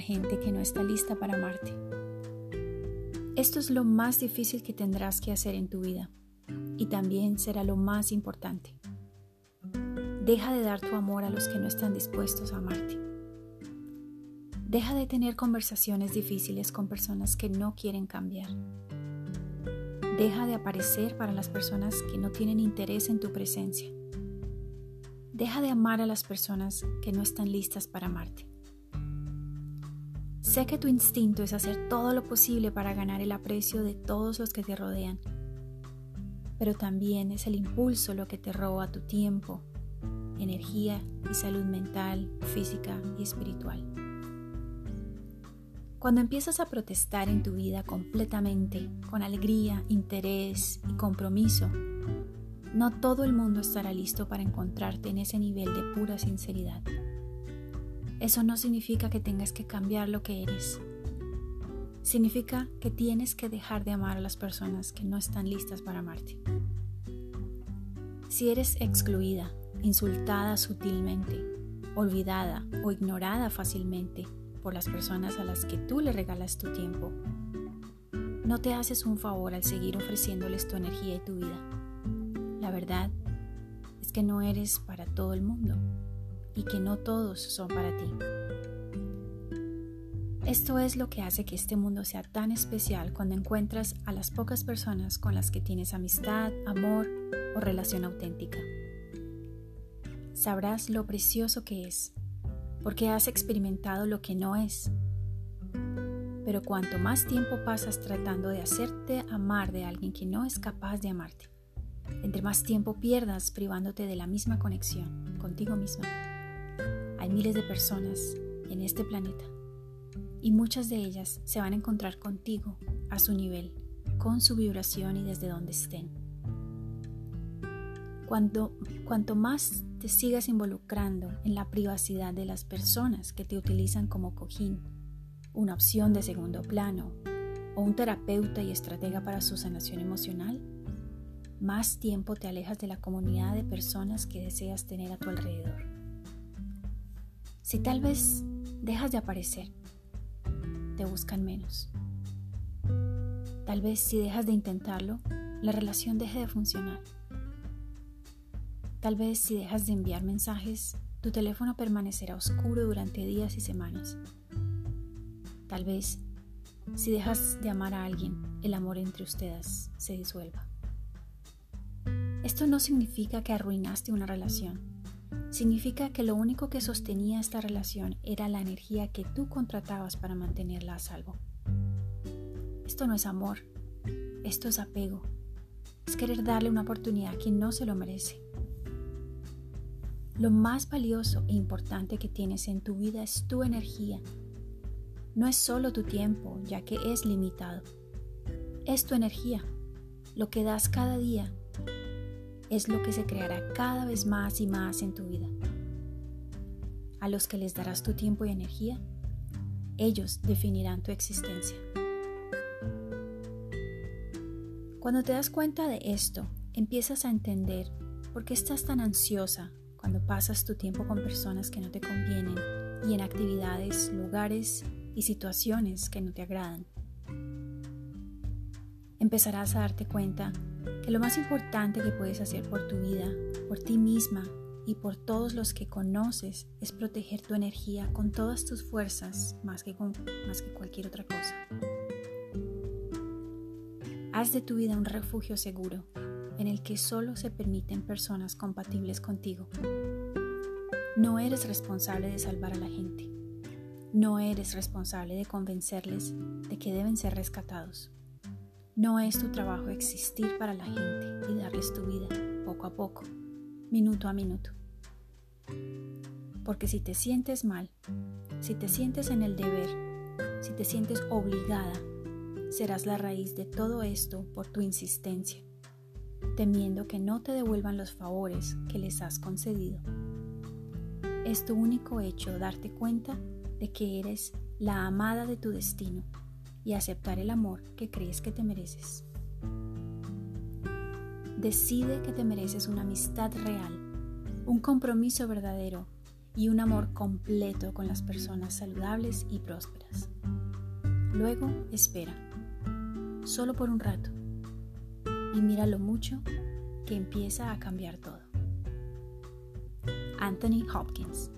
gente que no está lista para amarte. Esto es lo más difícil que tendrás que hacer en tu vida y también será lo más importante. Deja de dar tu amor a los que no están dispuestos a amarte. Deja de tener conversaciones difíciles con personas que no quieren cambiar. Deja de aparecer para las personas que no tienen interés en tu presencia. Deja de amar a las personas que no están listas para amarte. Sé que tu instinto es hacer todo lo posible para ganar el aprecio de todos los que te rodean, pero también es el impulso lo que te roba tu tiempo, energía y salud mental, física y espiritual. Cuando empiezas a protestar en tu vida completamente, con alegría, interés y compromiso, no todo el mundo estará listo para encontrarte en ese nivel de pura sinceridad. Eso no significa que tengas que cambiar lo que eres. Significa que tienes que dejar de amar a las personas que no están listas para amarte. Si eres excluida, insultada sutilmente, olvidada o ignorada fácilmente, por las personas a las que tú le regalas tu tiempo. No te haces un favor al seguir ofreciéndoles tu energía y tu vida. La verdad es que no eres para todo el mundo y que no todos son para ti. Esto es lo que hace que este mundo sea tan especial cuando encuentras a las pocas personas con las que tienes amistad, amor o relación auténtica. Sabrás lo precioso que es porque has experimentado lo que no es. Pero cuanto más tiempo pasas tratando de hacerte amar de alguien que no es capaz de amarte, entre más tiempo pierdas privándote de la misma conexión contigo misma. Miles de personas en este planeta y muchas de ellas se van a encontrar contigo a su nivel, con su vibración y desde donde estén. Cuando, cuanto más te sigas involucrando en la privacidad de las personas que te utilizan como cojín, una opción de segundo plano o un terapeuta y estratega para su sanación emocional, más tiempo te alejas de la comunidad de personas que deseas tener a tu alrededor. Si tal vez dejas de aparecer, te buscan menos. Tal vez si dejas de intentarlo, la relación deje de funcionar. Tal vez si dejas de enviar mensajes, tu teléfono permanecerá oscuro durante días y semanas. Tal vez si dejas de amar a alguien, el amor entre ustedes se disuelva. Esto no significa que arruinaste una relación. Significa que lo único que sostenía esta relación era la energía que tú contratabas para mantenerla a salvo. Esto no es amor, esto es apego. Es querer darle una oportunidad a quien no se lo merece. Lo más valioso e importante que tienes en tu vida es tu energía. No es solo tu tiempo, ya que es limitado. Es tu energía. Lo que das cada día es lo que se creará cada vez más y más en tu vida. A los que les darás tu tiempo y energía, ellos definirán tu existencia. Cuando te das cuenta de esto, empiezas a entender por qué estás tan ansiosa cuando pasas tu tiempo con personas que no te convienen y en actividades, lugares y situaciones que no te agradan. Empezarás a darte cuenta que lo más importante que puedes hacer por tu vida, por ti misma y por todos los que conoces es proteger tu energía con todas tus fuerzas más que, con, más que cualquier otra cosa. Haz de tu vida un refugio seguro en el que solo se permiten personas compatibles contigo. No eres responsable de salvar a la gente. No eres responsable de convencerles de que deben ser rescatados. No es tu trabajo existir para la gente y darles tu vida poco a poco, minuto a minuto. Porque si te sientes mal, si te sientes en el deber, si te sientes obligada, serás la raíz de todo esto por tu insistencia temiendo que no te devuelvan los favores que les has concedido. Es tu único hecho darte cuenta de que eres la amada de tu destino y aceptar el amor que crees que te mereces. Decide que te mereces una amistad real, un compromiso verdadero y un amor completo con las personas saludables y prósperas. Luego espera, solo por un rato, y mira lo mucho que empieza a cambiar todo. Anthony Hopkins